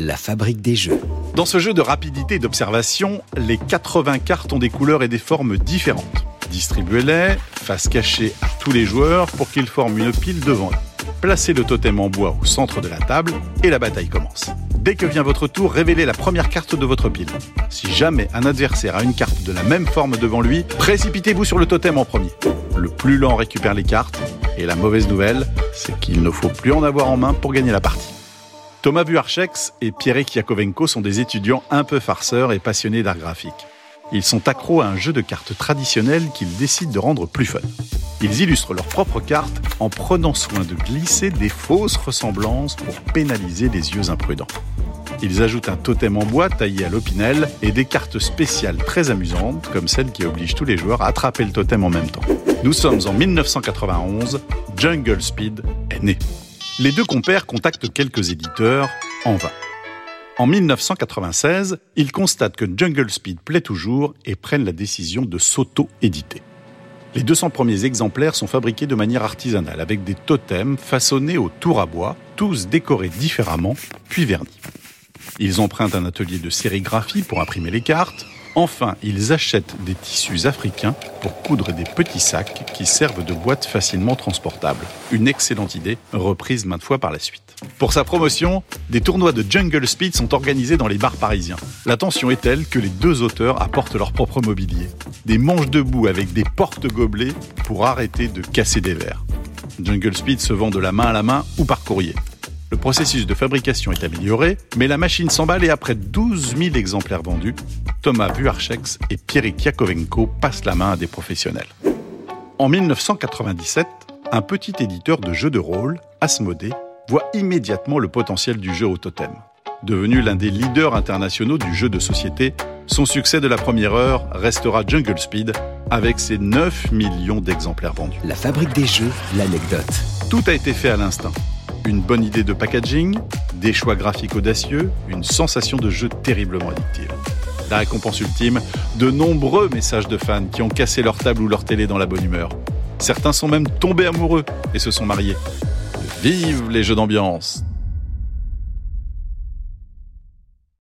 La fabrique des jeux. Dans ce jeu de rapidité et d'observation, les 80 cartes ont des couleurs et des formes différentes. Distribuez-les, face cachée à tous les joueurs pour qu'ils forment une pile devant eux. Placez le totem en bois au centre de la table et la bataille commence. Dès que vient votre tour, révélez la première carte de votre pile. Si jamais un adversaire a une carte de la même forme devant lui, précipitez-vous sur le totem en premier. Le plus lent récupère les cartes, et la mauvaise nouvelle, c'est qu'il ne faut plus en avoir en main pour gagner la partie. Thomas Buarchex et Pierre Yakovenko sont des étudiants un peu farceurs et passionnés d'art graphique. Ils sont accros à un jeu de cartes traditionnel qu'ils décident de rendre plus fun. Ils illustrent leurs propres cartes en prenant soin de glisser des fausses ressemblances pour pénaliser les yeux imprudents. Ils ajoutent un totem en bois taillé à l'opinel et des cartes spéciales très amusantes, comme celle qui oblige tous les joueurs à attraper le totem en même temps. Nous sommes en 1991, Jungle Speed est né. Les deux compères contactent quelques éditeurs en vain. En 1996, ils constatent que Jungle Speed plaît toujours et prennent la décision de s'auto-éditer. Les 200 premiers exemplaires sont fabriqués de manière artisanale avec des totems façonnés au tour à bois, tous décorés différemment, puis vernis. Ils empruntent un atelier de sérigraphie pour imprimer les cartes, Enfin, ils achètent des tissus africains pour coudre des petits sacs qui servent de boîtes facilement transportables. Une excellente idée, reprise maintes fois par la suite. Pour sa promotion, des tournois de Jungle Speed sont organisés dans les bars parisiens. La tension est telle que les deux auteurs apportent leur propre mobilier. Des manches debout avec des porte-gobelets pour arrêter de casser des verres. Jungle Speed se vend de la main à la main ou par courrier. Le processus de fabrication est amélioré, mais la machine s'emballe et après 12 000 exemplaires vendus, Thomas Buarchex et Pierre Yakovenko passent la main à des professionnels. En 1997, un petit éditeur de jeux de rôle, Asmodée, voit immédiatement le potentiel du jeu au totem. Devenu l'un des leaders internationaux du jeu de société, son succès de la première heure restera Jungle Speed avec ses 9 millions d'exemplaires vendus. La fabrique des jeux, l'anecdote. Tout a été fait à l'instinct une bonne idée de packaging, des choix graphiques audacieux, une sensation de jeu terriblement addictive. La récompense ultime, de nombreux messages de fans qui ont cassé leur table ou leur télé dans la bonne humeur. Certains sont même tombés amoureux et se sont mariés. Vive les jeux d'ambiance